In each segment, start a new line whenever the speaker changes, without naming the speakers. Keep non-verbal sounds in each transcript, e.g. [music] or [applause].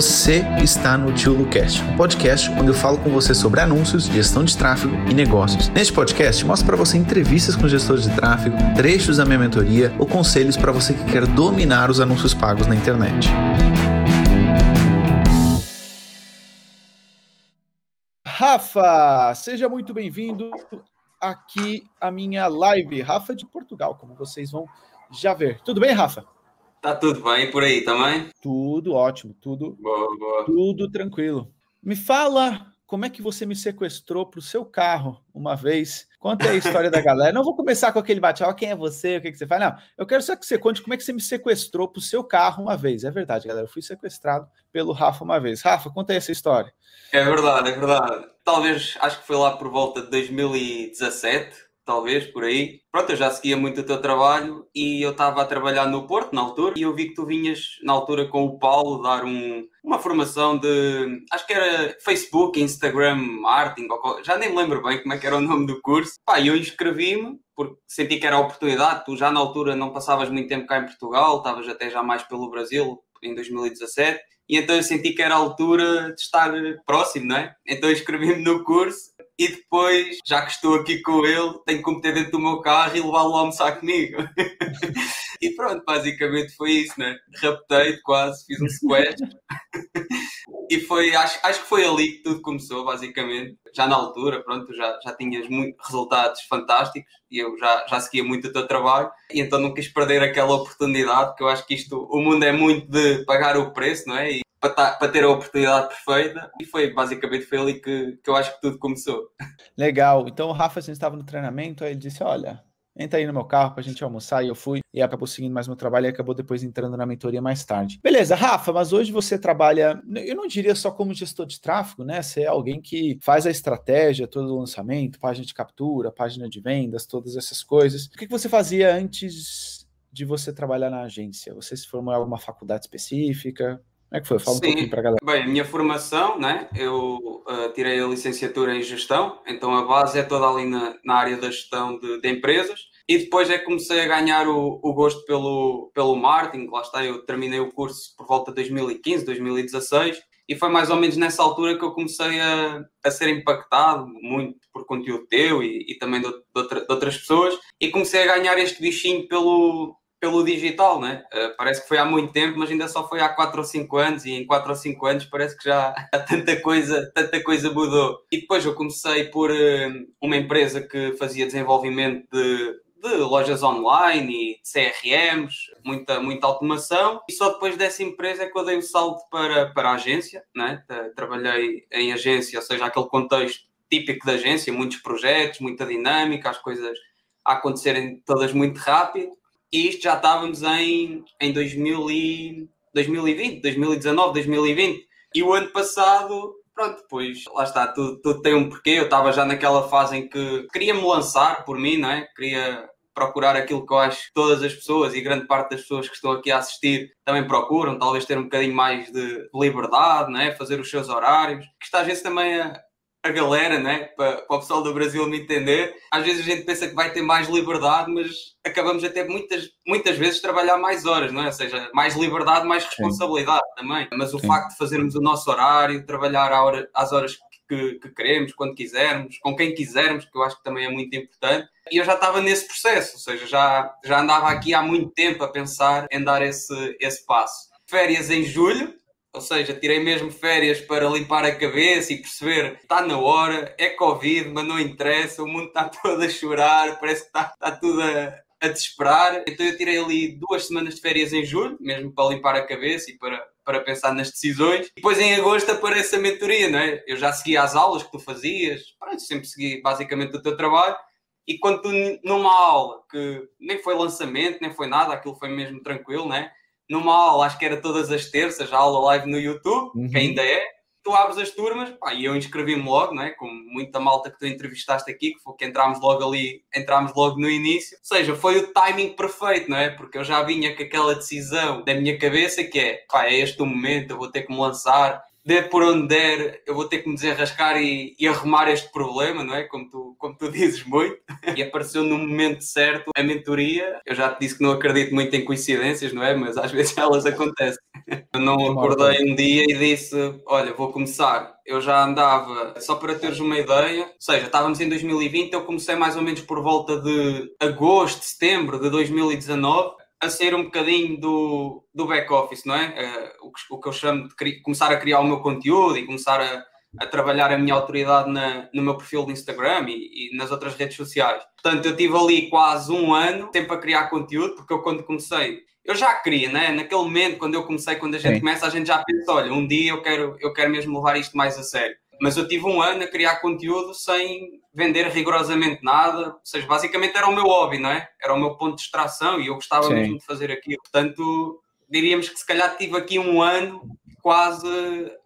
Você está no Tio Lucast, um podcast onde eu falo com você sobre anúncios, gestão de tráfego e negócios. Neste podcast, mostro para você entrevistas com gestores de tráfego, trechos da minha mentoria ou conselhos para você que quer dominar os anúncios pagos na internet. Rafa, seja muito bem-vindo aqui à minha live. Rafa de Portugal, como vocês vão já ver. Tudo bem, Rafa?
Tá tudo bem por aí também?
Tudo ótimo, tudo,
boa, boa.
tudo tranquilo. Me fala como é que você me sequestrou para o seu carro uma vez. Conta aí a história da galera. Não vou começar com aquele bate quem é você, o que, que você faz. Não, eu quero só que você conte como é que você me sequestrou para o seu carro uma vez. É verdade, galera. Eu fui sequestrado pelo Rafa uma vez. Rafa, conta aí essa história.
É verdade, é verdade. Talvez, acho que foi lá por volta de 2017 talvez, por aí. Pronto, eu já seguia muito o teu trabalho e eu estava a trabalhar no Porto na altura e eu vi que tu vinhas na altura com o Paulo dar um, uma formação de, acho que era Facebook, Instagram, marketing, já nem me lembro bem como é que era o nome do curso. Pá, eu inscrevi-me porque senti que era a oportunidade, tu já na altura não passavas muito tempo cá em Portugal, estavas até já mais pelo Brasil, em 2017, e então eu senti que era a altura de estar próximo, não é? Então inscrevi-me no curso e depois, já que estou aqui com ele, tenho que meter dentro do meu carro e levá-lo a almoçar comigo. [laughs] e pronto, basicamente foi isso, né? Raptei quase, fiz um sequestro. e foi, acho, acho que foi ali que tudo começou, basicamente. Já na altura, pronto, já, já tinhas muito, resultados fantásticos e eu já, já seguia muito o teu trabalho e então não quis perder aquela oportunidade, porque eu acho que isto, o mundo é muito de pagar o preço, não é? E para, ter a oportunidade perfeita e foi basicamente foi ali que, que eu acho que tudo começou.
Legal. Então o Rafa, a gente estava no treinamento, aí ele disse: Olha, entra aí no meu carro para a gente almoçar. E eu fui e acabou seguindo mais meu trabalho e acabou depois entrando na mentoria mais tarde. Beleza, Rafa, mas hoje você trabalha, eu não diria só como gestor de tráfego, né? Você é alguém que faz a estratégia, todo o lançamento, página de captura, página de vendas, todas essas coisas. O que você fazia antes de você trabalhar na agência? Você se formou em alguma faculdade específica? Como é que foi? Fala Sim. um pouquinho para a galera.
Bem, a minha formação, né? eu uh, tirei a licenciatura em gestão, então a base é toda ali na, na área da gestão de, de, empresas. E depois é que comecei a ganhar o, o, gosto pelo, pelo marketing. Lá está, eu terminei o curso por volta de 2015, 2016. E foi mais ou menos nessa altura que eu comecei a, a ser impactado muito por conteúdo teu e, e também de, de, outra, de outras pessoas. E comecei a ganhar este bichinho pelo, pelo digital, né? Uh, parece que foi há muito tempo, mas ainda só foi há 4 ou 5 anos, e em 4 ou 5 anos parece que já [laughs] tanta coisa, tanta coisa mudou. E depois eu comecei por uh, uma empresa que fazia desenvolvimento de, de lojas online e CRMs, muita, muita automação, e só depois dessa empresa é que eu dei o salto para, para a agência, né? trabalhei em agência, ou seja, aquele contexto típico da agência, muitos projetos, muita dinâmica, as coisas a acontecerem todas muito rápido e isto já estávamos em, em 2000 e, 2020, 2019, 2020. E o ano passado, pronto, pois lá está, tudo, tudo tem um porquê. Eu estava já naquela fase em que queria me lançar por mim, não é? Queria procurar aquilo que eu acho que todas as pessoas e grande parte das pessoas que estão aqui a assistir também procuram, talvez ter um bocadinho mais de liberdade, não é? fazer os seus horários, que está às vezes também a, a galera, né? Para, para o pessoal do Brasil me entender. Às vezes a gente pensa que vai ter mais liberdade, mas acabamos a ter muitas, muitas vezes trabalhar mais horas, não é? Ou seja, mais liberdade, mais responsabilidade Sim. também. Mas o Sim. facto de fazermos o nosso horário, trabalhar hora, às horas que, que, queremos, quando quisermos, com quem quisermos, que eu acho que também é muito importante. E eu já estava nesse processo, ou seja, já, já andava aqui há muito tempo a pensar em dar esse, esse passo. Férias em julho, ou seja, tirei mesmo férias para limpar a cabeça e perceber está na hora, é Covid, mas não interessa, o mundo está [laughs] todo a chorar, parece que está, está tudo a, a desesperar. Então eu tirei ali duas semanas de férias em julho, mesmo para limpar a cabeça e para, para pensar nas decisões. E depois em agosto aparece a mentoria, não é? Eu já segui as aulas que tu fazias, pronto, sempre segui basicamente o teu trabalho. E quando tu, numa aula que nem foi lançamento, nem foi nada, aquilo foi mesmo tranquilo, né? Numa aula, acho que era todas as terças, a aula live no YouTube, uhum. que ainda é, tu abres as turmas, pá, e eu inscrevi-me logo, né, com muita malta que tu entrevistaste aqui, que foi que entramos logo ali, entramos logo no início. Ou seja, foi o timing perfeito, não é? Porque eu já vinha com aquela decisão da minha cabeça que é, pá, é este o momento, eu vou ter que me lançar, der por onde der, eu vou ter que me desenrascar e, e, arrumar este problema, não é? Como tu, como tu [laughs] dizes muito. E apareceu no momento certo a mentoria. Eu já te disse que não acredito muito em coincidências, não é? Mas às vezes elas acontecem. [laughs] Eu não acordei um dia e disse: Olha, vou começar. Eu já andava, só para teres uma ideia, ou seja, estávamos em 2020, eu comecei mais ou menos por volta de agosto, setembro de 2019 a sair um bocadinho do, do back-office, não é? Uh, o, que, o, que, eu chamo de começar a criar o meu conteúdo e começar a, a trabalhar a minha autoridade na, no meu perfil de Instagram e, e, nas outras redes sociais. Portanto, eu tive ali quase um ano tempo a criar conteúdo, porque eu quando comecei, eu já queria, né? Naquele momento, quando eu comecei, quando a gente Sim. começa, a gente já pensa, olha, um dia eu quero, eu quero mesmo levar isto mais a sério. Mas eu tive um ano a criar conteúdo sem vender rigorosamente nada, ou seja, basicamente era o meu hobby, não é? Era o meu ponto de distração e eu gostava Sim. mesmo de fazer aquilo. Portanto, diríamos que se calhar tive aqui um ano quase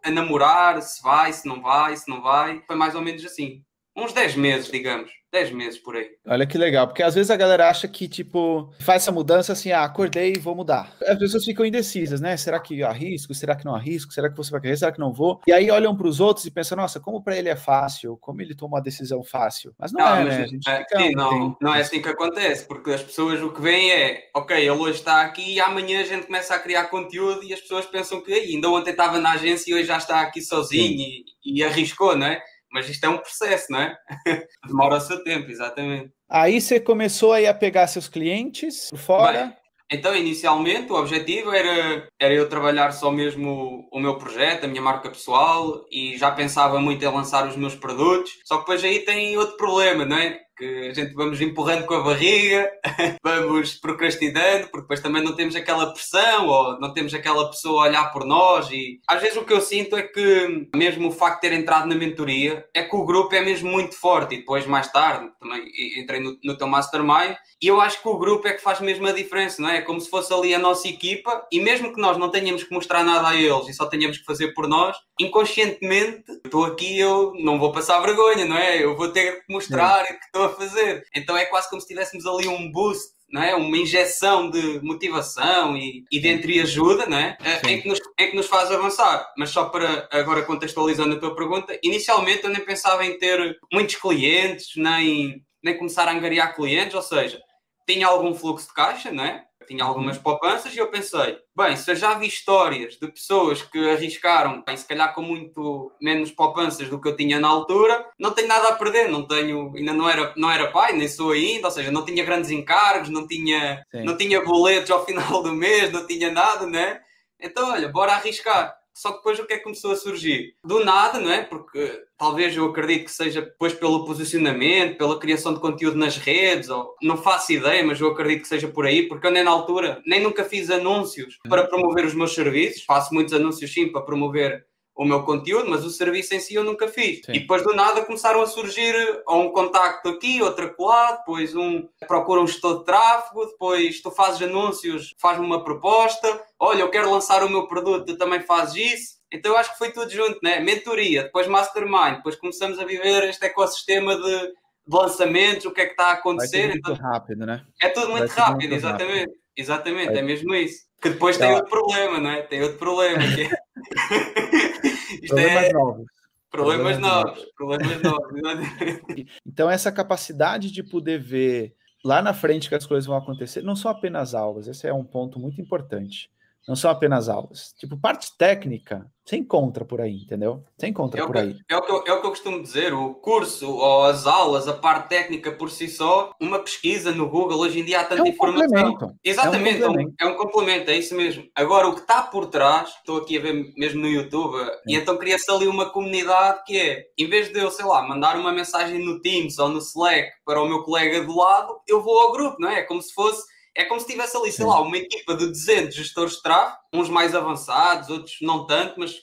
a namorar, se vai, se não vai, se não vai. Foi mais ou menos assim. Uns 10 meses, digamos. 10 meses por aí.
Olha que legal, porque às vezes a galera acha que, tipo, faz essa mudança assim, ah, acordei e vou mudar. As pessoas ficam indecisas, né? Será que arrisco? Será que não arrisco? Será que você vai querer? Será que não vou? E aí olham para os outros e pensam, nossa, como para ele é fácil, como ele toma uma decisão fácil. Mas não, não é, né?
É, sim, não, não é assim que acontece, porque as pessoas o que veem é, ok, ele hoje está aqui e amanhã a gente começa a criar conteúdo e as pessoas pensam que ainda ontem estava na agência e hoje já está aqui sozinho e, e arriscou, não é? Mas isto é um processo, não é? [laughs] Demora o seu tempo, exatamente.
Aí você começou aí a pegar seus clientes fora. Bem,
então, inicialmente, o objetivo era, era eu trabalhar só mesmo o meu projeto, a minha marca pessoal, e já pensava muito em lançar os meus produtos. Só que depois aí tem outro problema, não é? Que a gente vamos empurrando com a barriga, [laughs] vamos procrastinando, porque depois também não temos aquela pressão ou não temos aquela pessoa a olhar por nós. E às vezes o que eu sinto é que, mesmo o facto de ter entrado na mentoria, é que o grupo é mesmo muito forte. E depois, mais tarde, também entrei no, no teu mastermind. E eu acho que o grupo é que faz mesmo a diferença, não é? É como se fosse ali a nossa equipa, e mesmo que nós não tenhamos que mostrar nada a eles e só tenhamos que fazer por nós, inconscientemente, estou aqui, eu não vou passar vergonha, não é? Eu vou ter que mostrar que estou a fazer. Então é quase como se tivéssemos ali um boost não é? uma injeção de motivação e, e de entreajuda não é? em, que nos, em que nos faz avançar. Mas só para agora contextualizando a tua pergunta, inicialmente eu nem pensava em ter muitos clientes, nem, nem começar a angariar clientes, ou seja, tinha algum fluxo de caixa, não é? Tinha algumas poupanças e eu pensei, bem, se eu já vi histórias de pessoas que arriscaram, bem, se calhar com muito menos poupanças do que eu tinha na altura, não tenho nada a perder, não tenho, ainda não era, não era pai, nem sou ainda, ou seja, não tinha grandes encargos, não tinha, não tinha boletos ao final do mês, não tinha nada, né? Então, olha, bora arriscar. Só que depois o que é que começou a surgir? Do nada, não é? Porque talvez eu acredito que seja depois pelo posicionamento, pela criação de conteúdo nas redes, ou não faço ideia, mas eu acredito que seja por aí, porque eu nem na altura, nem nunca fiz anúncios para promover os meus serviços. Faço muitos anúncios sim para promover o meu conteúdo, mas o serviço em si eu nunca fiz. Sim. E depois do nada começaram a surgir um contacto aqui, outro acolá, depois um procura um gestor de tráfego, depois tu fazes anúncios, faz-me uma proposta, olha, eu quero lançar o meu produto, tu também fazes isso. Então eu acho que foi tudo junto, né? Mentoria, depois mastermind, depois começamos a viver este ecossistema de, de lançamentos, o que é que está a acontecer.
muito então, rápido, né?
É tudo muito rápido, muito exatamente. Rápido. Exatamente, Vai. é mesmo isso. Que depois tem outro problema, não é? Tem outro problema. Que é... [laughs]
problemas é... novos.
Problemas, problemas novos. Problemas novos. [laughs]
então, essa capacidade de poder ver lá na frente que as coisas vão acontecer, não são apenas aulas, esse é um ponto muito importante. Não são apenas aulas. Tipo, parte técnica, você encontra por aí, entendeu? Você encontra
é
por aí.
É o, que eu, é o que eu costumo dizer, o curso ou as aulas, a parte técnica por si só, uma pesquisa no Google, hoje em dia há tanta é um informação. Exatamente, é um, complemento. é um complemento, é isso mesmo. Agora, o que está por trás, estou aqui a ver mesmo no YouTube, e então cria-se ali uma comunidade que é, em vez de eu, sei lá, mandar uma mensagem no Teams ou no Slack para o meu colega do lado, eu vou ao grupo, não é? É como se fosse é como se tivesse ali, sei lá, uma equipa de 200 gestores de tráfego, uns mais avançados, outros não tanto, mas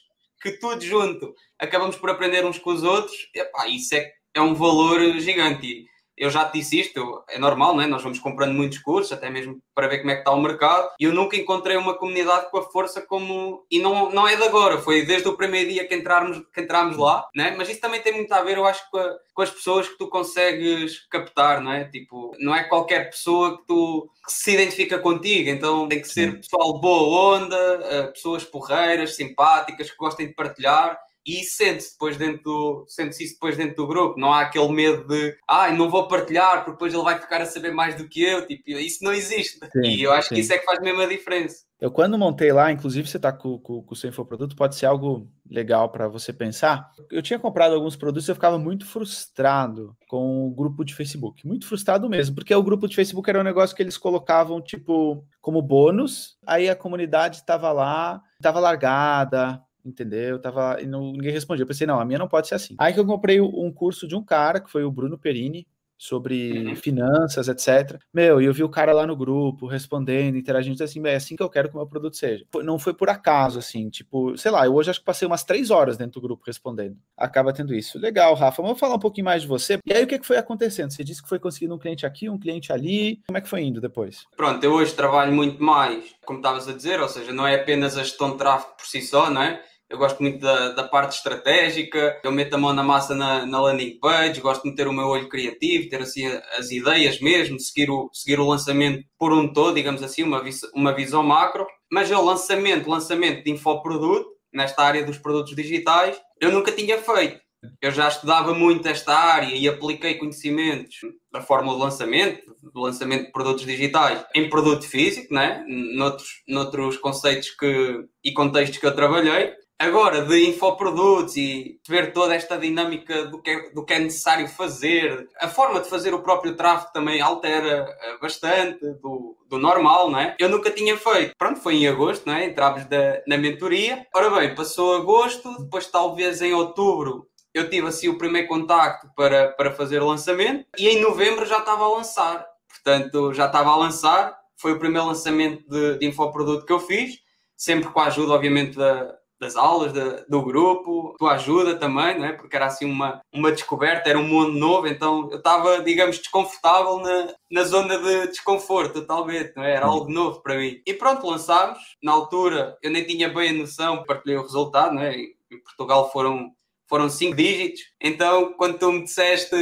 que tudo junto acabamos por aprender uns com os outros. Epá, isso é, é um valor gigante eu já te disse isto, é normal, não é? Nós vamos comprando muitos cursos, até mesmo para ver como é que está o mercado, e eu nunca encontrei uma comunidade com a força como. E não, não é de agora, foi desde o primeiro dia que, entrarmos, que entramos lá, né? mas isso também tem muito a ver, eu acho, com, a, com as pessoas que tu consegues captar, não é? Tipo, não é qualquer pessoa que tu que se identifica contigo, então tem que ser pessoal boa onda, eh, pessoas porreiras, simpáticas, que gostem de partilhar e sente-se depois dentro do, sente isso depois dentro do grupo. Não há aquele medo de ai, ah, não vou partilhar porque depois ele vai ficar a saber mais do que eu. Tipo, isso não existe. Sim, e eu acho sim. que isso é que faz mesmo a diferença.
Eu, quando montei lá, inclusive você está com, com, com, o seu infoproduto, pode ser algo legal para você pensar. Eu tinha comprado alguns produtos e eu ficava muito frustrado com o grupo de Facebook. Muito frustrado mesmo, porque o grupo de Facebook era um negócio que eles colocavam, tipo, como bônus, aí a comunidade estava lá, estava largada, entendeu? Tava, e não, ninguém respondia. Eu pensei, não, a minha não pode ser assim. Aí que eu comprei um curso de um cara, que foi o Bruno Perini, sobre uhum. finanças, etc. Meu, e eu vi o cara lá no grupo respondendo, interagindo, assim, é assim que eu quero que o meu produto seja. Não foi por acaso, assim, tipo, sei lá, eu hoje acho que passei umas três horas dentro do grupo respondendo. Acaba tendo isso. Legal, Rafa, vamos falar um pouquinho mais de você. E aí, o que, que foi acontecendo? Você disse que foi conseguindo um cliente aqui, um cliente ali. Como é que foi indo depois?
Pronto, eu hoje trabalho muito mais, como estavas a dizer, ou seja, não é apenas a gestão de tráfego por si só, não é? Eu gosto muito da, da, parte estratégica, eu meto a mão na massa na, na, landing page, gosto de ter o meu olho criativo, ter assim as ideias mesmo, seguir o, seguir o lançamento por um todo, digamos assim, uma, uma visão macro. Mas o lançamento, lançamento de infoproduto, nesta área dos produtos digitais, eu nunca tinha feito. Eu já estudava muito esta área e apliquei conhecimentos da fórmula de lançamento, do lançamento de produtos digitais em produto físico, né? noutros, noutros conceitos que, e contextos que eu trabalhei. Agora, de infoprodutos e ver toda esta dinâmica do que, é, do que é necessário fazer, a forma de fazer o próprio tráfego também altera eh, bastante do, do normal, não é? Eu nunca tinha feito. Pronto, foi em agosto, não é? Entramos da, na mentoria. Ora bem, passou agosto, depois talvez em outubro eu tive assim o primeiro contacto para, para fazer o lançamento e em novembro já estava a lançar. Portanto, já estava a lançar. Foi o primeiro lançamento de, de infoproduto que eu fiz, sempre com a ajuda, obviamente, da, das aulas de, do grupo, tua ajuda também, não é? porque era assim uma, uma descoberta, era um mundo novo, então eu estava, digamos, desconfortável na, na zona de desconforto, talvez, não é? era algo novo para mim. E pronto, lançámos. Na altura eu nem tinha bem a noção, partilhei o resultado, não é? em Portugal foram, foram cinco dígitos, então quando tu me disseste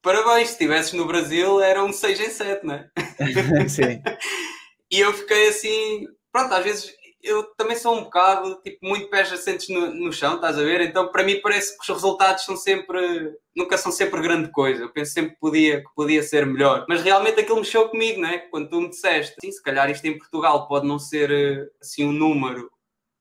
parabéns, se estivesses no Brasil era um 6 em 7, não é? [laughs] Sim. e eu fiquei assim, pronto, às vezes eu também sou um bocado, tipo, muito pés assentes no, no chão, estás a ver? Então, para mim, parece que os resultados são sempre, nunca são sempre grande coisa. Eu penso sempre que podia, que podia ser melhor. Mas realmente aquilo mexeu comigo, não é? Quando tu me disseste, sim, se calhar isto em Portugal pode não ser, assim, um número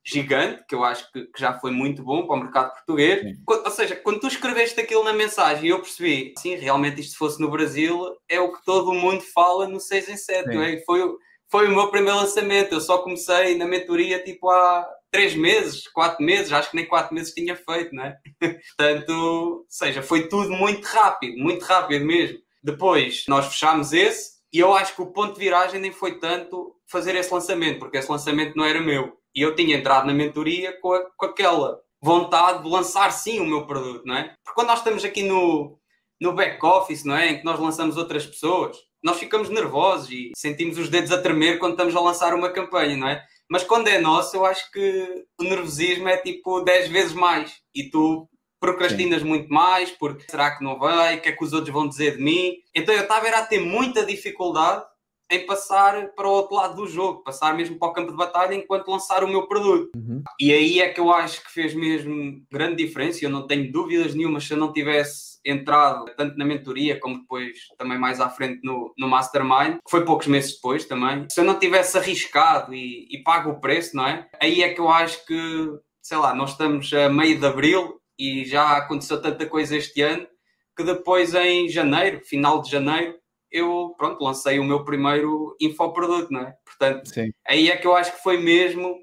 gigante, que eu acho que, que, já foi muito bom para o mercado português. Sim. Ou seja, quando tu escreveste aquilo na mensagem, eu percebi, sim, realmente isto se fosse no Brasil, é o que todo mundo fala no 6 em 7, é? Foi, foi o meu primeiro lançamento. Eu só comecei na mentoria tipo há três meses, quatro meses, acho que nem quatro meses tinha feito, né? [laughs] Portanto, seja, foi tudo muito rápido, muito rápido mesmo. Depois nós fechámos esse e eu acho que o ponto de viragem nem foi tanto fazer esse lançamento, porque esse lançamento não era meu. E eu tinha entrado na mentoria com, a, com aquela vontade de lançar sim o meu produto, não é? Porque quando nós estamos aqui no, no back-office, não é? Em que nós lançamos outras pessoas, nós ficamos nervosos e sentimos os dedos a tremer quando estamos a lançar uma campanha, não é? Mas quando é nosso, eu acho que o nervosismo é tipo 10 vezes mais e tu procrastinas Sim. muito mais porque será que não vai? O que é que os outros vão dizer de mim? Então eu estava a ter muita dificuldade em passar para o outro lado do jogo, passar mesmo para o campo de batalha enquanto lançar o meu produto. Uhum. E aí é que eu acho que fez mesmo grande diferença. Eu não tenho dúvidas nenhuma se eu não tivesse entrado tanto na mentoria como depois também mais à frente no, no Mastermind, que foi poucos meses depois também. Se eu não tivesse arriscado e, e pago o preço, não é? Aí é que eu acho que, sei lá, nós estamos a meio de abril e já aconteceu tanta coisa este ano que depois em janeiro, final de janeiro, eu, pronto, lancei o meu primeiro infoproduto, não é? Portanto, Sim. aí é que eu acho que foi mesmo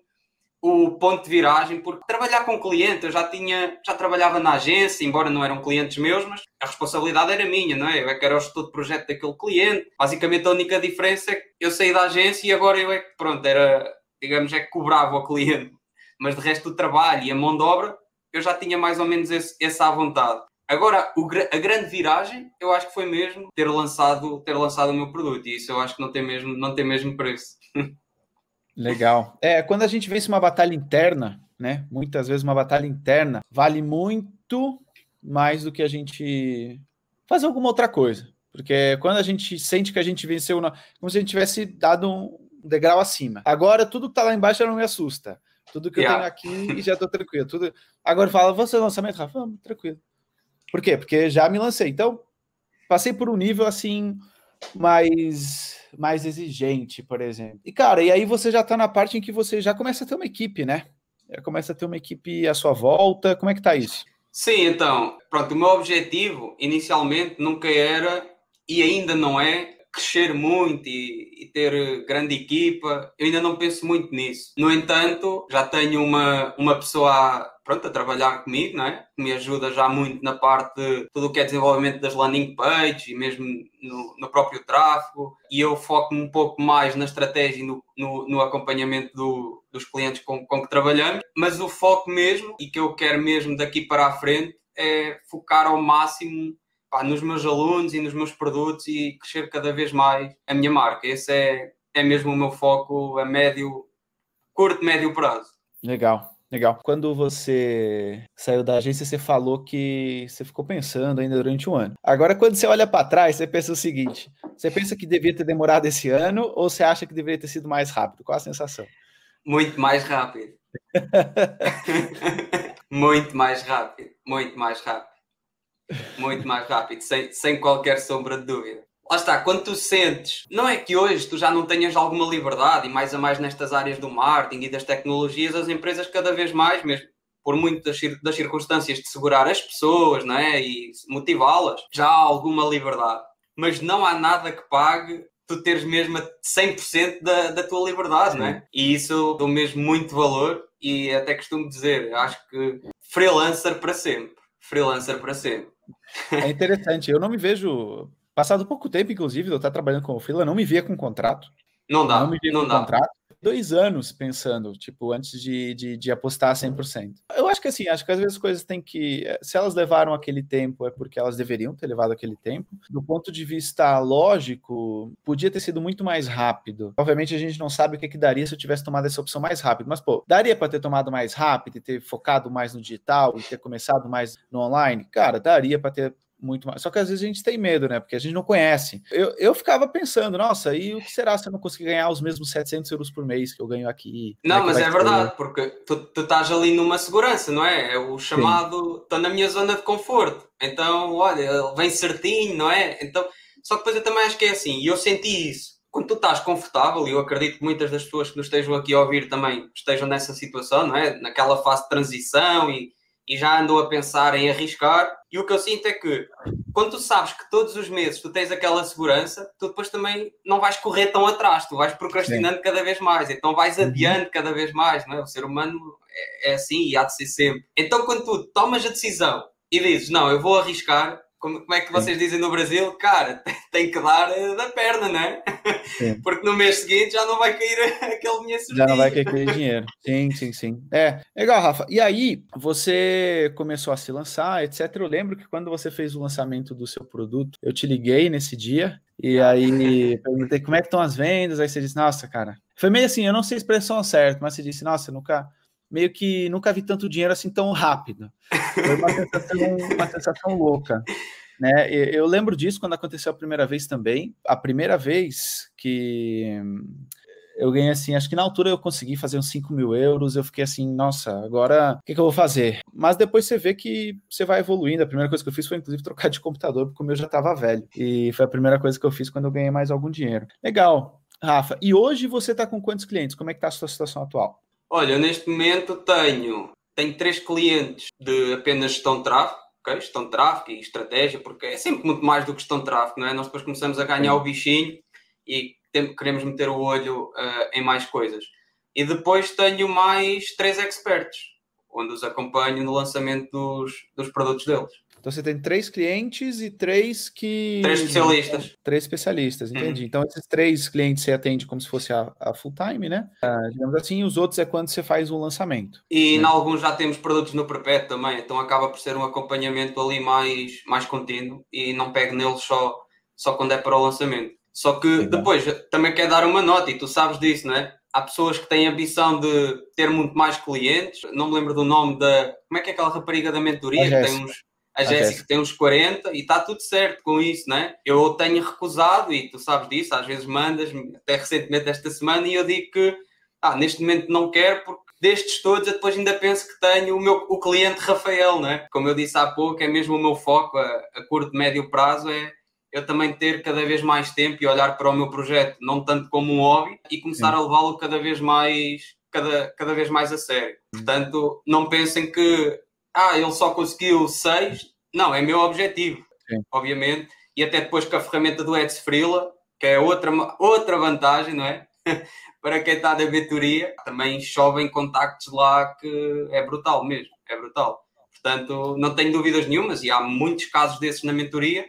o ponto de viragem, porque trabalhar com cliente, eu já tinha, já trabalhava na agência, embora não eram clientes meus, mas a responsabilidade era minha, não é? Eu é que era o gestor de projeto daquele cliente. Basicamente a única diferença é que eu saí da agência e agora eu é que, pronto, era, digamos, é que cobrava o cliente. Mas de resto do trabalho e a mão de obra, eu já tinha mais ou menos esse, essa à vontade. Agora, o, a grande viragem, eu acho que foi mesmo ter lançado, ter lançado o meu produto, e isso eu acho que não tem mesmo, não tem mesmo preço.
Legal. É, quando a gente vence uma batalha interna, né? Muitas vezes uma batalha interna vale muito mais do que a gente fazer alguma outra coisa. Porque quando a gente sente que a gente venceu, como se a gente tivesse dado um degrau acima. Agora, tudo que tá lá embaixo não me assusta. tudo que yeah. eu tenho aqui já estou tranquilo. Tudo... Agora fala, você lançamento, Rafa? Tranquilo. Por quê? Porque já me lancei. Então, passei por um nível assim mais mais exigente, por exemplo. E cara, e aí você já está na parte em que você já começa a ter uma equipe, né? Já começa a ter uma equipe à sua volta. Como é que tá isso?
Sim, então, pronto, o meu objetivo inicialmente nunca era e ainda não é crescer muito e, e, ter grande equipa, eu ainda não penso muito nisso. No entanto, já tenho uma, uma pessoa pronto, a trabalhar comigo, não é? que me ajuda já muito na parte de tudo o que é desenvolvimento das landing pages e mesmo no, no próprio tráfego. E eu foco-me um pouco mais na estratégia e no, no, no acompanhamento do, dos clientes com, com que trabalhamos. Mas o foco mesmo, e que eu quero mesmo daqui para a frente, é focar ao máximo pá, nos meus alunos e nos meus produtos e crescer cada vez mais a minha marca. Esse é, é mesmo o meu foco a médio, curto, médio prazo.
Legal. Legal. Quando você saiu da agência, você falou que você ficou pensando ainda durante um ano. Agora, quando você olha para trás, você pensa o seguinte: você pensa que devia ter demorado esse ano ou você acha que deveria ter sido mais rápido? Qual a sensação?
Muito mais rápido. [laughs] [laughs] muito mais rápido. Muito mais rápido. Muito mais rápido, sem, sem qualquer sombra de dúvida. Lá está, quando tu sentes, não é que hoje tu já não tenhas alguma liberdade, e mais a mais nestas áreas do marketing e das tecnologias, as empresas cada vez mais, mesmo por muito das, das circunstâncias de segurar as pessoas não é? e motivá-las, já há alguma liberdade. Mas não há nada que pague tu teres mesmo 100% da, da tua liberdade, Sim. não é? E isso dou mesmo muito valor e até costumo dizer, acho que freelancer para sempre. Freelancer para sempre.
É interessante. Eu não me vejo. Passado pouco tempo, inclusive, eu estar trabalhando como freela, não me via com contrato.
Não dá. Não me via não com dá. contrato.
Dois anos pensando, tipo, antes de, de, de apostar 100%. Eu acho que assim, acho que às vezes as coisas têm que. Se elas levaram aquele tempo, é porque elas deveriam ter levado aquele tempo. Do ponto de vista lógico, podia ter sido muito mais rápido. Obviamente, a gente não sabe o que, que daria se eu tivesse tomado essa opção mais rápido, mas, pô, daria para ter tomado mais rápido e ter focado mais no digital e ter começado mais no online? Cara, daria para ter muito mais. Só que às vezes a gente tem medo, né? Porque a gente não conhece. Eu, eu ficava pensando, nossa, e o que será se eu não conseguir ganhar os mesmos 700 euros por mês que eu ganho aqui?
Não, é mas é verdade, porque tu, tu estás ali numa segurança, não é? É o chamado, estou na minha zona de conforto. Então, olha, vem certinho, não é? Então, só que depois eu também acho que é assim, e eu senti isso. Quando tu estás confortável, e eu acredito que muitas das pessoas que nos estejam aqui a ouvir também estejam nessa situação, não é? Naquela fase de transição e e já andou a pensar em arriscar. E o que eu sinto é que quando tu sabes que todos os meses tu tens aquela segurança, tu depois também não vais correr tão atrás, tu vais procrastinando Sim. cada vez mais, então vais uhum. adiante cada vez mais, não é? O ser humano é, é assim e há de ser sempre. Então quando tu tomas a decisão e dizes, não, eu vou arriscar, como, como é que vocês dizem no Brasil? Cara, [laughs] tem que dar eh, da perna, não é? Sim. [laughs] Porque no mês seguinte já não vai cair [laughs] aquele dinheiro
Já não vai cair aquele dinheiro. Sim, sim, sim. É, legal, Rafa. E aí, você começou a se lançar, etc. Eu lembro que quando você fez o lançamento do seu produto, eu te liguei nesse dia e aí perguntei como é que estão as vendas. Aí você disse, nossa, cara. Foi meio assim, eu não sei a expressão certa, mas você disse, nossa, nunca meio que nunca vi tanto dinheiro assim tão rápido. Foi uma sensação, uma sensação louca. Né? Eu lembro disso quando aconteceu a primeira vez também. A primeira vez que eu ganhei assim, acho que na altura eu consegui fazer uns 5 mil euros, eu fiquei assim, nossa, agora o que, que, eu vou fazer? Mas depois você vê que você vai evoluindo. A primeira coisa que eu fiz foi, inclusive, trocar de computador, porque o meu já estava velho. E foi a primeira coisa que eu fiz quando eu ganhei mais algum dinheiro. Legal, Rafa. E hoje você está com quantos clientes? Como é que está a sua situação atual?
Olha, neste momento tenho, tenho três clientes de apenas gestão de tráfego, okay? gestão de tráfego e estratégia, porque é sempre muito mais do que gestão de tráfego, não é? Nós depois começamos a ganhar o bichinho e queremos meter o olho uh, em mais coisas. E depois tenho mais três experts, onde os acompanho no lançamento dos, dos produtos deles.
Então você tem três clientes e três que.
Três especialistas.
Três especialistas, entendi. Uhum. Então esses três clientes você atende como se fosse a, a full time, né? Uh, digamos assim, os outros é quando você faz um lançamento.
E né? em alguns já temos produtos no perpétuo também, então acaba por ser um acompanhamento ali mais, mais contínuo e não pego neles só, só quando é para o lançamento. Só que Legal. depois também quer dar uma nota, e tu sabes disso, não é? Há pessoas que têm a ambição de ter muito mais clientes. Não me lembro do nome da. Como é que é aquela rapariga da mentoria? que tem uns a Jéssica okay. tem uns 40 e está tudo certo com isso, né? Eu tenho recusado, e tu sabes disso, às vezes mandas-me, até recentemente esta semana, e eu digo que ah, neste momento não quero porque destes todos, eu depois ainda penso que tenho o meu o cliente Rafael, né? Como eu disse há pouco, é mesmo o meu foco a, a curto, médio prazo, é eu também ter cada vez mais tempo e olhar para o meu projeto não tanto como um hobby e começar Sim. a levá-lo cada vez mais cada, cada vez mais a sério. Portanto, não pensem que ah, ele só conseguiu seis. Não, é meu objetivo, Sim. obviamente. E até depois com a ferramenta do Eds Freela, que é outra, outra vantagem, não é? [laughs] para quem está da mentoria, também chovem contactos lá que é brutal mesmo, é brutal. Portanto, não tenho dúvidas nenhumas e há muitos casos desses na mentoria.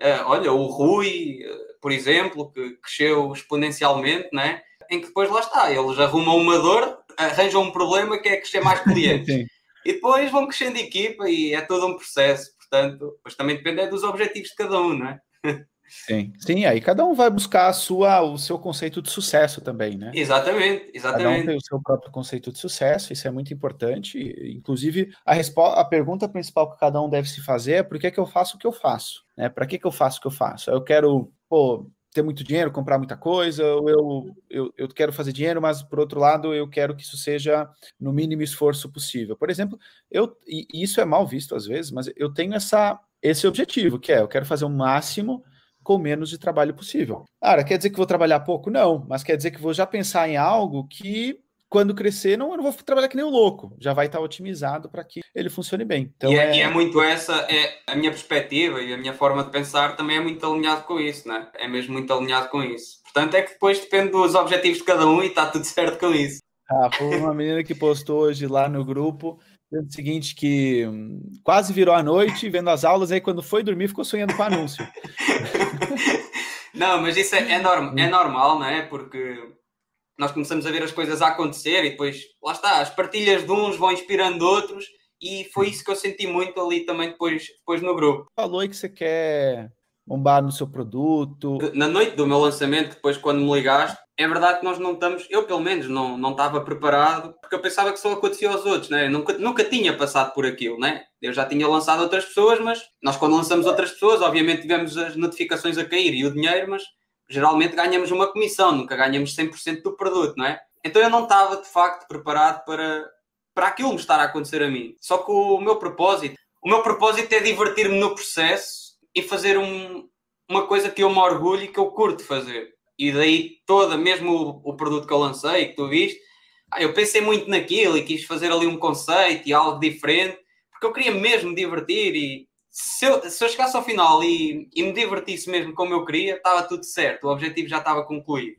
Uh, olha, o Rui, uh, por exemplo, que cresceu exponencialmente, né? em que depois lá está, eles arrumam uma dor, arranjam um problema que é crescer mais [laughs] clientes. E depois vão crescendo equipa e é todo um processo. Portanto, mas também depende é dos objetivos de cada um, não é? [laughs]
Sim, sim, aí cada um vai buscar a sua, o seu conceito de sucesso também, né?
Exatamente, exatamente.
Cada um tem o seu próprio conceito de sucesso, isso é muito importante. Inclusive, a, a pergunta principal que cada um deve se fazer é por que, que eu faço o que eu faço? Né? Para que, que eu faço o que eu faço? Eu quero, pô, ter muito dinheiro, comprar muita coisa, ou eu, eu, eu quero fazer dinheiro, mas por outro lado, eu quero que isso seja no mínimo esforço possível. Por exemplo, eu, e isso é mal visto às vezes, mas eu tenho essa, esse objetivo, que é eu quero fazer o máximo com menos de trabalho possível. Cara, quer dizer que vou trabalhar pouco? Não, mas quer dizer que vou já pensar em algo que quando crescer, não, eu não vou trabalhar que nem um louco, já vai estar otimizado para que ele funcione bem.
Então, e, é, é... e é muito essa, é a minha perspectiva e a minha forma de pensar também é muito alinhado com isso, né? É mesmo muito alinhado com isso. Portanto, é que depois depende dos objetivos de cada um e está tudo [laughs] certo com isso.
Ah, foi uma menina que postou hoje lá no grupo, o seguinte, que hum, quase virou a noite vendo as aulas, aí quando foi dormir ficou sonhando com o anúncio. [laughs]
não, mas isso é, é, norm, é normal, não é? Porque nós começamos a ver as coisas a acontecer e depois, lá está, as partilhas de uns vão inspirando outros e foi isso que eu senti muito ali também depois, depois no grupo.
Falou aí que você quer bombar no seu produto.
Na noite do meu lançamento, depois quando me ligaste, é verdade que nós não estamos, eu pelo menos não, não estava preparado, porque eu pensava que só acontecia aos outros, né? Eu nunca, nunca tinha passado por aquilo, né? Eu já tinha lançado outras pessoas, mas nós quando lançamos outras pessoas, obviamente tivemos as notificações a cair e o dinheiro, mas geralmente ganhamos uma comissão, nunca ganhamos 100% do produto, não é? Então eu não estava de facto preparado para, para aquilo me estar a acontecer a mim. Só que o meu propósito, o meu propósito é divertir-me no processo e fazer um, uma coisa que eu me orgulho e que eu curto fazer. E daí toda, mesmo o, o produto que eu lancei, que tu viste, ah, eu pensei muito naquilo e quis fazer ali um conceito e algo diferente, porque eu queria mesmo me divertir e se eu, se eu chegasse ao final e, e me divertisse mesmo como eu queria, estava tudo certo, o objetivo já estava concluído.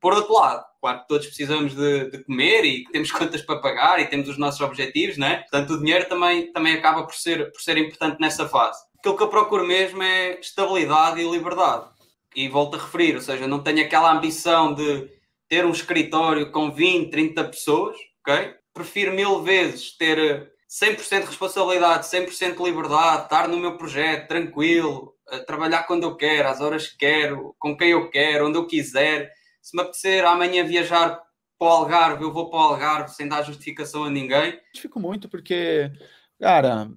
Por outro lado, claro que todos precisamos de, de, comer e temos [laughs] contas para pagar e temos os nossos objetivos, né? Portanto, o dinheiro também, também acaba por ser, por ser importante nessa fase aquilo que eu procuro mesmo é estabilidade e liberdade. E volto a referir, ou seja, não tenho aquela ambição de ter um escritório com 20, 30 pessoas, ok? Prefiro mil vezes ter 100% de responsabilidade, 100% de liberdade, estar no meu projeto tranquilo, trabalhar quando eu quero, às horas que quero, com quem eu quero, onde eu quiser. Se me apetecer amanhã viajar para o Algarve, eu vou para o Algarve sem dar justificação a ninguém.
Fico muito porque, cara,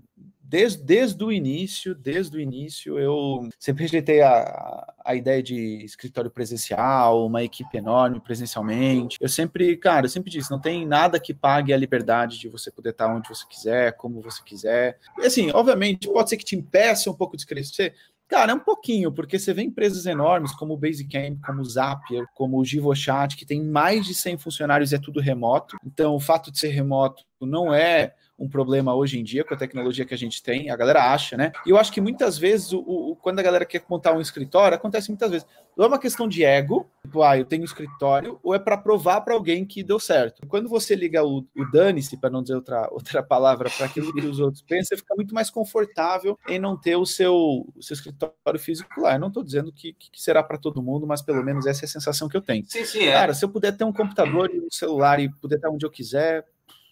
desde, desde o início, desde o início, eu sempre rejeitei a, a ideia de escritório presencial, uma equipe enorme presencialmente. Eu sempre, cara, eu sempre disse, não tem nada que pague a liberdade de você poder estar onde você quiser, como você quiser. E assim, obviamente, pode ser que te impeça um pouco de crescer, Cara, é um pouquinho, porque você vê empresas enormes como o Basecamp, como o Zapier, como o GivoChat, que tem mais de 100 funcionários e é tudo remoto. Então, o fato de ser remoto não é um problema hoje em dia com a tecnologia que a gente tem, a galera acha, né? E eu acho que muitas vezes, o, o, quando a galera quer montar um escritório, acontece muitas vezes. Ou é uma questão de ego, tipo, ah, eu tenho um escritório, ou é para provar para alguém que deu certo. Quando você liga o, o dane-se, para não dizer outra, outra palavra, para aquilo que os outros pensam, você fica muito mais confortável em não ter o seu, o seu escritório físico lá. Eu não estou dizendo que, que será para todo mundo, mas pelo menos essa é a sensação que eu tenho.
Sim, sim, é.
Cara, se eu puder ter um computador e um celular e puder estar onde eu quiser,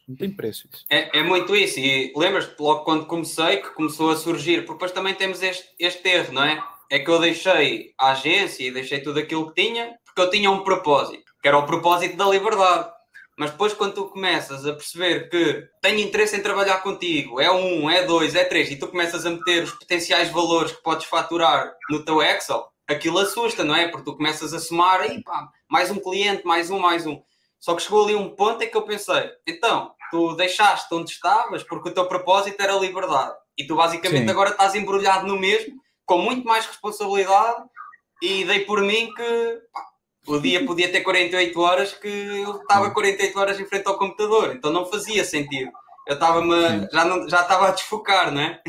não tem preço isso.
É, é muito isso. E lembras-te logo quando comecei que começou a surgir, porque depois também temos este, este erro, não é? É que eu deixei a agência e deixei tudo aquilo que tinha, porque eu tinha um propósito, que era o propósito da liberdade. Mas depois, quando tu começas a perceber que tenho interesse em trabalhar contigo, é um, é dois, é três, e tu começas a meter os potenciais valores que podes faturar no teu Excel, aquilo assusta, não é? Porque tu começas a somar, aí pá, mais um cliente, mais um, mais um. Só que chegou ali um ponto em que eu pensei, então, tu deixaste onde estavas porque o teu propósito era a liberdade. E tu basicamente Sim. agora estás embrulhado no mesmo, com muito mais responsabilidade, e dei por mim que pá, o dia podia ter 48 horas que eu estava 48 horas em frente ao computador, então não fazia sentido. Eu estava já não, já estava a desfocar, né?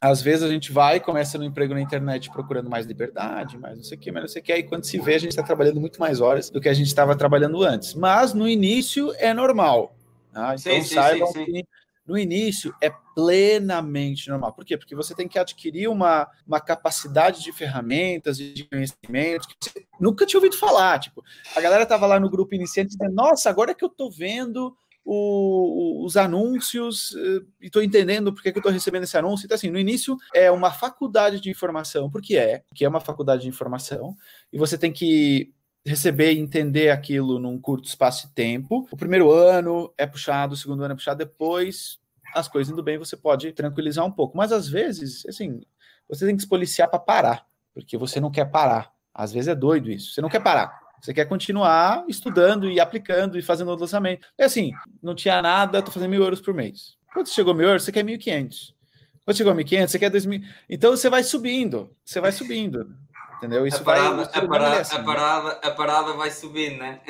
Às vezes a gente vai e começa no emprego na internet procurando mais liberdade, mais não sei o que, mas não sei o que. Aí quando se vê, a gente está trabalhando muito mais horas do que a gente estava trabalhando antes. Mas no início é normal. Tá? Então sim, saibam sim, que no início é plenamente normal. Por quê? Porque você tem que adquirir uma, uma capacidade de ferramentas e de conhecimentos que você nunca tinha ouvido falar. Tipo, a galera tava lá no grupo iniciante dizendo, nossa, agora que eu tô vendo o, os anúncios eh, e estou entendendo porque que eu estou recebendo esse anúncio. Então, assim, no início é uma faculdade de informação, porque é, que é uma faculdade de informação, e você tem que receber e entender aquilo num curto espaço de tempo. O primeiro ano é puxado, o segundo ano é puxado, depois as coisas indo bem, você pode tranquilizar um pouco. Mas às vezes, assim, você tem que se policiar para parar, porque você não quer parar. Às vezes é doido isso. Você não quer parar. Você quer continuar estudando e aplicando e fazendo o lançamento. É assim, não tinha nada, tô fazendo mil euros por mês. Quando chegou mil euros, você quer 1.500. Quando chegou a 1.500, você quer 2.000. Então você vai subindo, você vai subindo. Entendeu?
Isso a parada, vai. A parada, assim, a, parada, a parada vai subindo, né?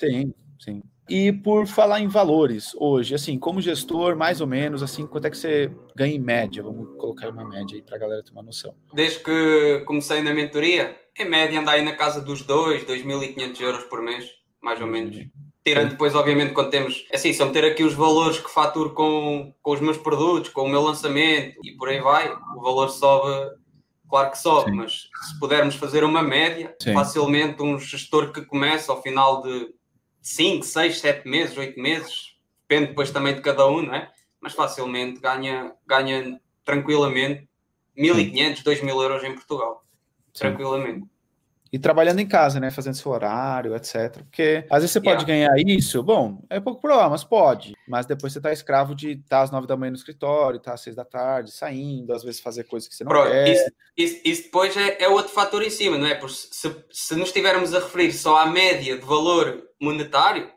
sim, sim. E por falar em valores, hoje, assim, como gestor, mais ou menos, assim, quanto é que você ganha em média? Vamos colocar uma média aí para a galera ter uma noção.
Desde que comecei na mentoria, em média anda aí na casa dos 2, 2.500 euros por mês, mais ou menos. Tirando depois, obviamente, quando temos, é assim, se eu meter aqui os valores que faturo com, com os meus produtos, com o meu lançamento e por aí vai, o valor sobe, claro que sobe, Sim. mas se pudermos fazer uma média, Sim. facilmente um gestor que começa ao final de 5, 6, 7 meses, 8 meses, depende depois também de cada um, não é? Mas facilmente ganha, ganha tranquilamente 1.500, 2.000 euros em Portugal tranquilamente.
E trabalhando em casa, né? Fazendo seu horário, etc. Porque às vezes você pode yeah. ganhar isso, bom, é pouco provável, mas pode. Mas depois você tá escravo de estar tá às nove da manhã no escritório, estar tá às seis da tarde, saindo, às vezes fazer coisas que você não Pronto, quer.
Isso, isso, isso depois é, é, outro fator em cima, não é? Porque se, se nos estivermos a referir só à média de valor monetário,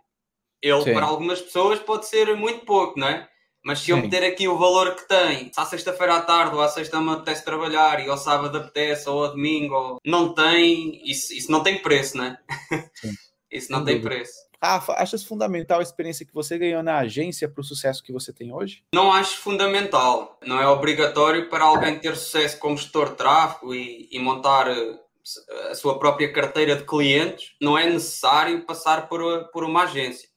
ele Sim. para algumas pessoas pode ser muito pouco, não é? Mas se eu meter aqui o valor que tem, se à sexta-feira à tarde ou à sexta me apetece trabalhar e ao sábado apetece ou ao domingo, ou... não tem, isso, isso não tem preço, né? [laughs] isso não tem preço.
Rafa, achas fundamental a experiência que você ganhou na agência para o sucesso que você tem hoje?
Não acho fundamental. Não é obrigatório para alguém ter sucesso como gestor de tráfego e, e montar eh, a sua própria carteira de clientes. Não é necessário passar por, por uma agência.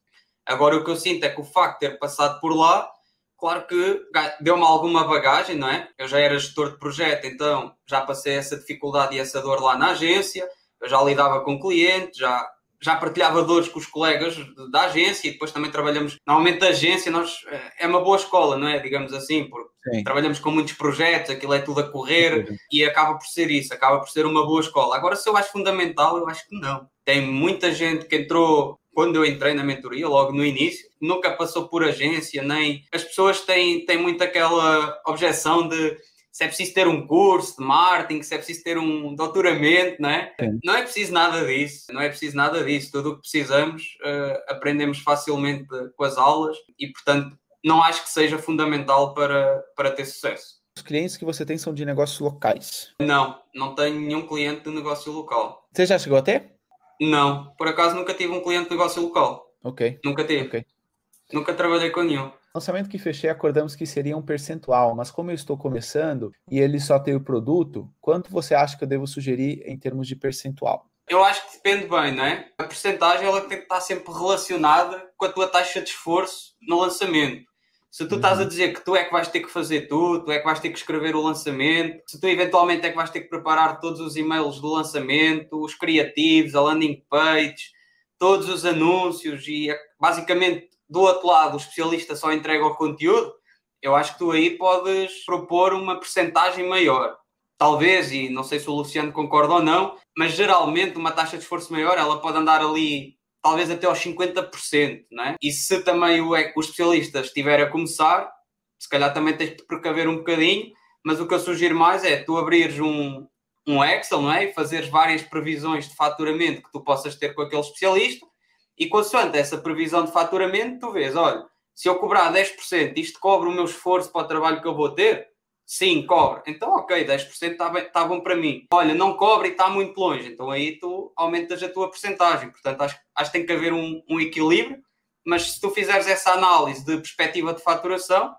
Agora, o que eu sinto é que o facto de ter passado por lá Claro que deu-me alguma bagagem, não é? Eu já era gestor de projeto, então já passei essa dificuldade e essa dor lá na agência, eu já lidava com clientes, já, já partilhava dores com os colegas da agência e depois também trabalhamos. Normalmente a agência nós, eh, é uma boa escola, não é? Digamos assim, porque Sim. trabalhamos com muitos projetos, aquilo é tudo a correr Sim. e acaba por ser isso, acaba por ser uma boa escola. Agora, se eu acho fundamental, eu acho que não. Tem muita gente que entrou quando eu entrei na mentoria, logo no início, nunca passou por agência, nem. As pessoas têm, têm muito aquela objeção de se é preciso ter um curso de marketing, se é preciso ter um doutoramento, não é? Sim. Não é preciso nada disso, não é preciso nada disso. Tudo o que precisamos uh, aprendemos facilmente com as aulas e, portanto, não acho que seja fundamental para, para ter sucesso.
Os clientes que você tem são de negócios locais?
Não, não tenho nenhum cliente de negócio local.
Você já chegou a ter?
Não, por acaso nunca tive um cliente de negócio local.
Ok.
Nunca tive. Okay. Nunca trabalhei com nenhum.
Lançamento que fechei, acordamos que seria um percentual, mas como eu estou começando e ele só tem o produto, quanto você acha que eu devo sugerir em termos de percentual?
Eu acho que depende bem, não é? A percentagem ela tem que estar sempre relacionada com a tua taxa de esforço no lançamento. Se tu estás a uhum. dizer que tu é que vais ter que fazer tudo, tu é que vais ter que escrever o lançamento, se tu eventualmente é que vais ter que preparar todos os e-mails do lançamento, os criativos, a landing page, todos os anúncios e basicamente do outro lado o especialista só entrega o conteúdo, eu acho que tu aí podes propor uma percentagem maior. Talvez, e não sei se o Luciano concorda ou não, mas geralmente uma taxa de esforço maior ela pode andar ali talvez até aos 50%, não é? E se também o, o especialista estiver a começar, se calhar também tens de precaver um bocadinho, mas o que eu sugiro mais é tu abrires um, um Excel, não é? E fazeres várias previsões de faturamento que tu possas ter com aquele especialista E consoante essa previsão de faturamento, tu vês, olha, se eu cobrar 10%, isto cobre o meu esforço para o trabalho que eu vou ter? Sim, cobre. Então, ok, 10% está, está bom para mim. Olha, não cobre e está muito longe. Então aí tu aumentas a tua porcentagem. Portanto, acho, acho que tem que haver um, um equilíbrio. Mas se tu fizeres essa análise de perspectiva de faturação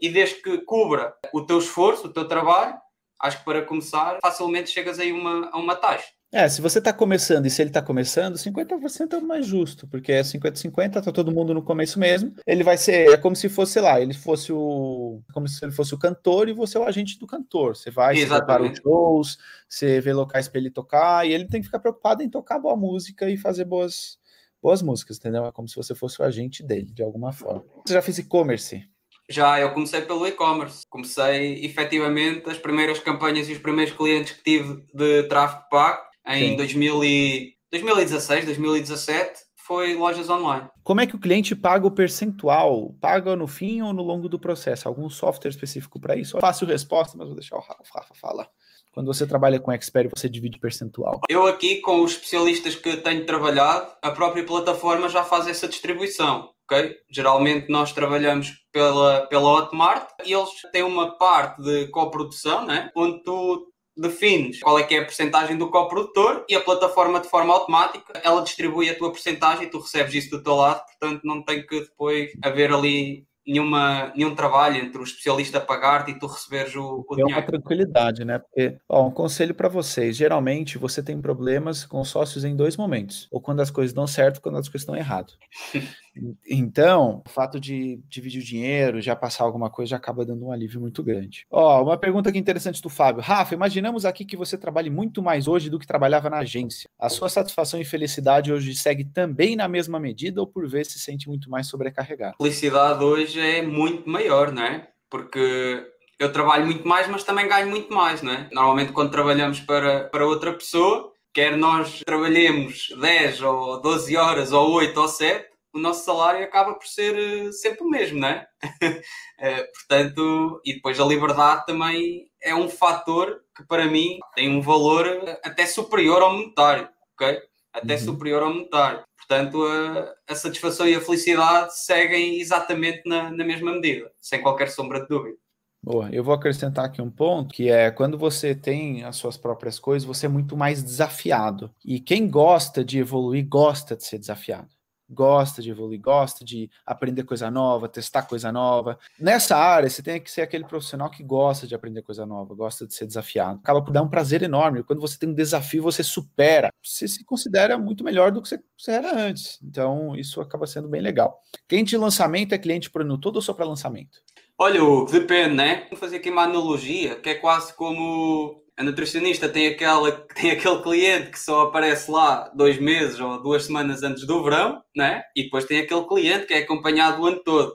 e desde que cubra o teu esforço, o teu trabalho, acho que para começar, facilmente chegas aí uma, a uma taxa.
É, se você está começando e se ele está começando, 50% é o mais justo, porque é 50-50, tá todo mundo no começo mesmo. Ele vai ser, é como se fosse, sei lá, ele fosse o. Como se ele fosse o cantor e você é o agente do cantor. Você vai, você prepara os shows, você vê locais para ele tocar, e ele tem que ficar preocupado em tocar boa música e fazer boas, boas músicas, entendeu? É como se você fosse o agente dele, de alguma forma. Você já fez e-commerce?
Já, eu comecei pelo e-commerce. Comecei efetivamente as primeiras campanhas e os primeiros clientes que tive de tráfego pago em 2000 e 2016, 2017, foi lojas online.
Como é que o cliente paga o percentual? Paga no fim ou no longo do processo? Algum software específico para isso? Fácil resposta, mas vou deixar o Rafa falar. Quando você trabalha com Expert, você divide percentual?
Eu aqui, com os especialistas que tenho trabalhado, a própria plataforma já faz essa distribuição. Okay? Geralmente nós trabalhamos pela, pela Hotmart e eles têm uma parte de coprodução, né? onde tu defines qual é que é a porcentagem do coprodutor e a plataforma de forma automática ela distribui a tua porcentagem e tu recebes isso do teu lado, portanto não tem que depois haver ali nenhuma, nenhum trabalho entre o especialista a pagar-te e tu receberes o, o
é dinheiro. É uma tranquilidade, né? Porque, ó, um conselho para vocês: geralmente você tem problemas com sócios em dois momentos, ou quando as coisas dão certo, ou quando as coisas estão errado. [laughs] Então, o fato de dividir o dinheiro, já passar alguma coisa, já acaba dando um alívio muito grande. Ó, uma pergunta aqui interessante do Fábio. Rafa, imaginamos aqui que você trabalhe muito mais hoje do que trabalhava na agência. A sua satisfação e felicidade hoje segue também na mesma medida ou por vezes se sente muito mais sobrecarregado?
Felicidade hoje é muito maior, não é? Porque eu trabalho muito mais, mas também ganho muito mais, não é? Normalmente quando trabalhamos para, para outra pessoa, quer nós trabalhemos 10 ou 12 horas ou 8 ou 7, o nosso salário acaba por ser eh, sempre o mesmo, não é? [laughs] Eh, portanto, e depois a liberdade também é um fator que para mim tem um valor eh, até superior ao monetário, ok? Até uhum. superior ao monetário. Portanto, a, a, satisfação e a felicidade seguem exatamente na, na mesma medida, sem qualquer sombra de dúvida.
Boa, eu vou acrescentar aqui um ponto que é quando você tem as suas próprias coisas, você é muito mais desafiado. E quem gosta de evoluir gosta de ser desafiado gosta de evoluir, gosta de aprender coisa nova, testar coisa nova. Nessa área, você tem que ser aquele profissional que gosta de aprender coisa nova, gosta de ser desafiado. Acaba por dar um prazer enorme. Quando você tem um desafio, você supera. Você se considera muito melhor do que você era antes. Então, isso acaba sendo bem legal. Cliente de lançamento é cliente todo ou só para lançamento?
Olha, o depende, né? Vamos fazer aqui uma analogia, que é quase como a nutricionista tem, aquela, tem aquele cliente que só aparece lá dois meses ou duas semanas antes do verão, né? e depois tem aquele cliente que é acompanhado o ano todo.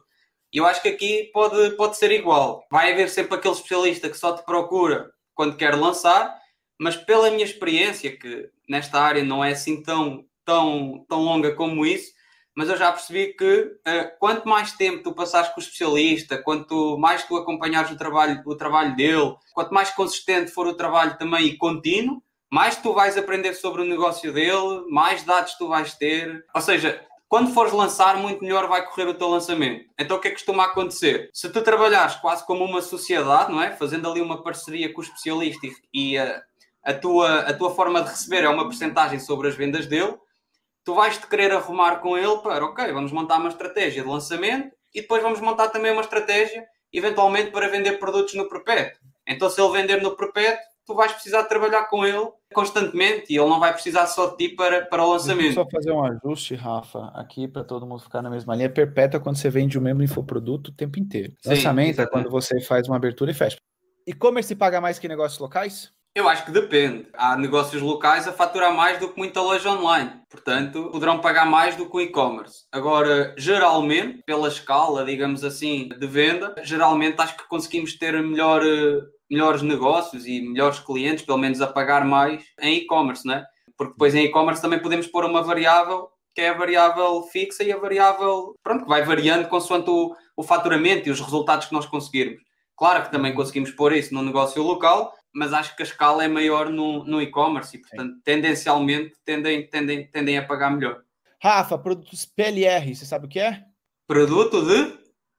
E eu acho que aqui pode, pode ser igual. Vai haver sempre aquele especialista que só te procura quando quer lançar, mas pela minha experiência, que nesta área não é assim tão, tão, tão longa como isso, mas eu já percebi que uh, quanto mais tempo tu passares com o especialista, quanto mais tu acompanhares o trabalho, o trabalho dele, quanto mais consistente for o trabalho também e contínuo, mais tu vais aprender sobre o negócio dele, mais dados tu vais ter. Ou seja, quando fores lançar, muito melhor vai correr o teu lançamento. Então o que é que costuma acontecer? Se tu trabalhares quase como uma sociedade, não é? Fazendo ali uma parceria com o especialista e a, a, tua, a tua forma de receber é uma porcentagem sobre as vendas dele, tu vais te querer arrumar com ele para, ok, vamos montar uma estratégia de lançamento e depois vamos montar também uma estratégia, eventualmente, para vender produtos no perpétuo. Então, se ele vender no perpétuo, tu vais precisar trabalhar com ele constantemente e ele não vai precisar só de ti para, para o lançamento.
Só fazer um ajuste, Rafa, aqui para todo mundo ficar na mesma linha. Perpétua é quando você vende o mesmo infoproduto o tempo inteiro. Sim, Lançamento exatamente. é quando você faz uma abertura e fecha. E-commerce paga mais que negócios locais?
Eu acho que depende. Há negócios locais a faturar mais do que muita loja online. Portanto, poderão pagar mais do que o e-commerce. Agora, geralmente, pela escala, digamos assim, de venda, geralmente acho que conseguimos ter melhor, melhores negócios e melhores clientes, pelo menos a pagar mais em e-commerce, né? Porque depois em e-commerce também podemos pôr uma variável que é a variável fixa e a variável, pronto, que vai variando consoante o, o faturamento e os resultados que nós conseguirmos. Claro que também conseguimos pôr isso no negócio local, mas acho que a escala é maior no, no e-commerce e, portanto, Sim. tendencialmente tendem, tendem, tendem a pagar melhor.
Rafa, produtos PLR, você sabe o que é?
Produto de?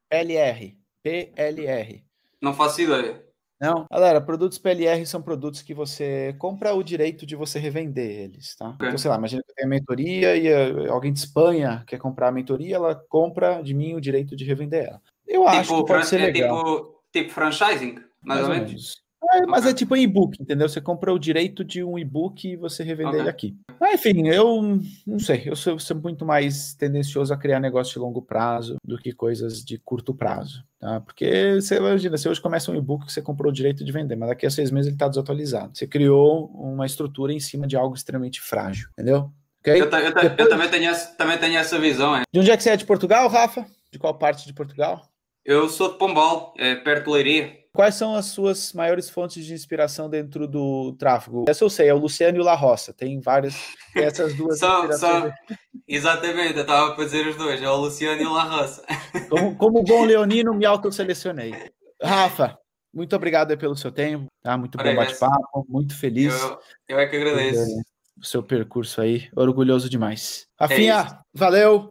PLR. PLR.
Não faço ideia.
Não, galera, produtos PLR são produtos que você compra o direito de você revender eles, tá? Okay. Então, sei lá, imagina que eu tenho a mentoria e uh, alguém de Espanha quer comprar a mentoria, ela compra de mim o direito de revender ela. Eu tipo, acho que pode ser é legal.
Tipo, tipo franchising, mais, mais ou menos. menos.
É, mas é tipo e-book, entendeu? Você compra o direito de um e-book e você revende okay. ele aqui. Ah, enfim, eu não sei, eu sou, sou, muito mais tendencioso a criar negócio de longo prazo do que coisas de curto prazo, tá? Porque você imagina, você hoje começa um e-book que você comprou o direito de vender, mas daqui a seis meses ele está desatualizado. Você criou uma estrutura em cima de algo extremamente frágil, entendeu?
Okay? Eu, eu, Depois... eu também, tenho essa, também tenho essa visão. É.
De onde é que você é de Portugal, Rafa? De qual parte de Portugal?
Eu sou de Pombal, é, perto de Leiria.
Quais são as suas maiores fontes de inspiração dentro do tráfego? Essa eu sei, é o Luciano e o La Roça. Tem várias, [laughs] tem essas duas
são, são, Exatamente, eu estava para dizer os dois, é o Luciano e o La Roça. [laughs]
Como, como bom leonino, me autoselecionei. Rafa, muito obrigado pelo seu tempo, tá? Muito bom bate-papo, muito feliz.
Eu, eu é que agradeço.
O seu percurso aí, orgulhoso demais. Rafinha, é valeu!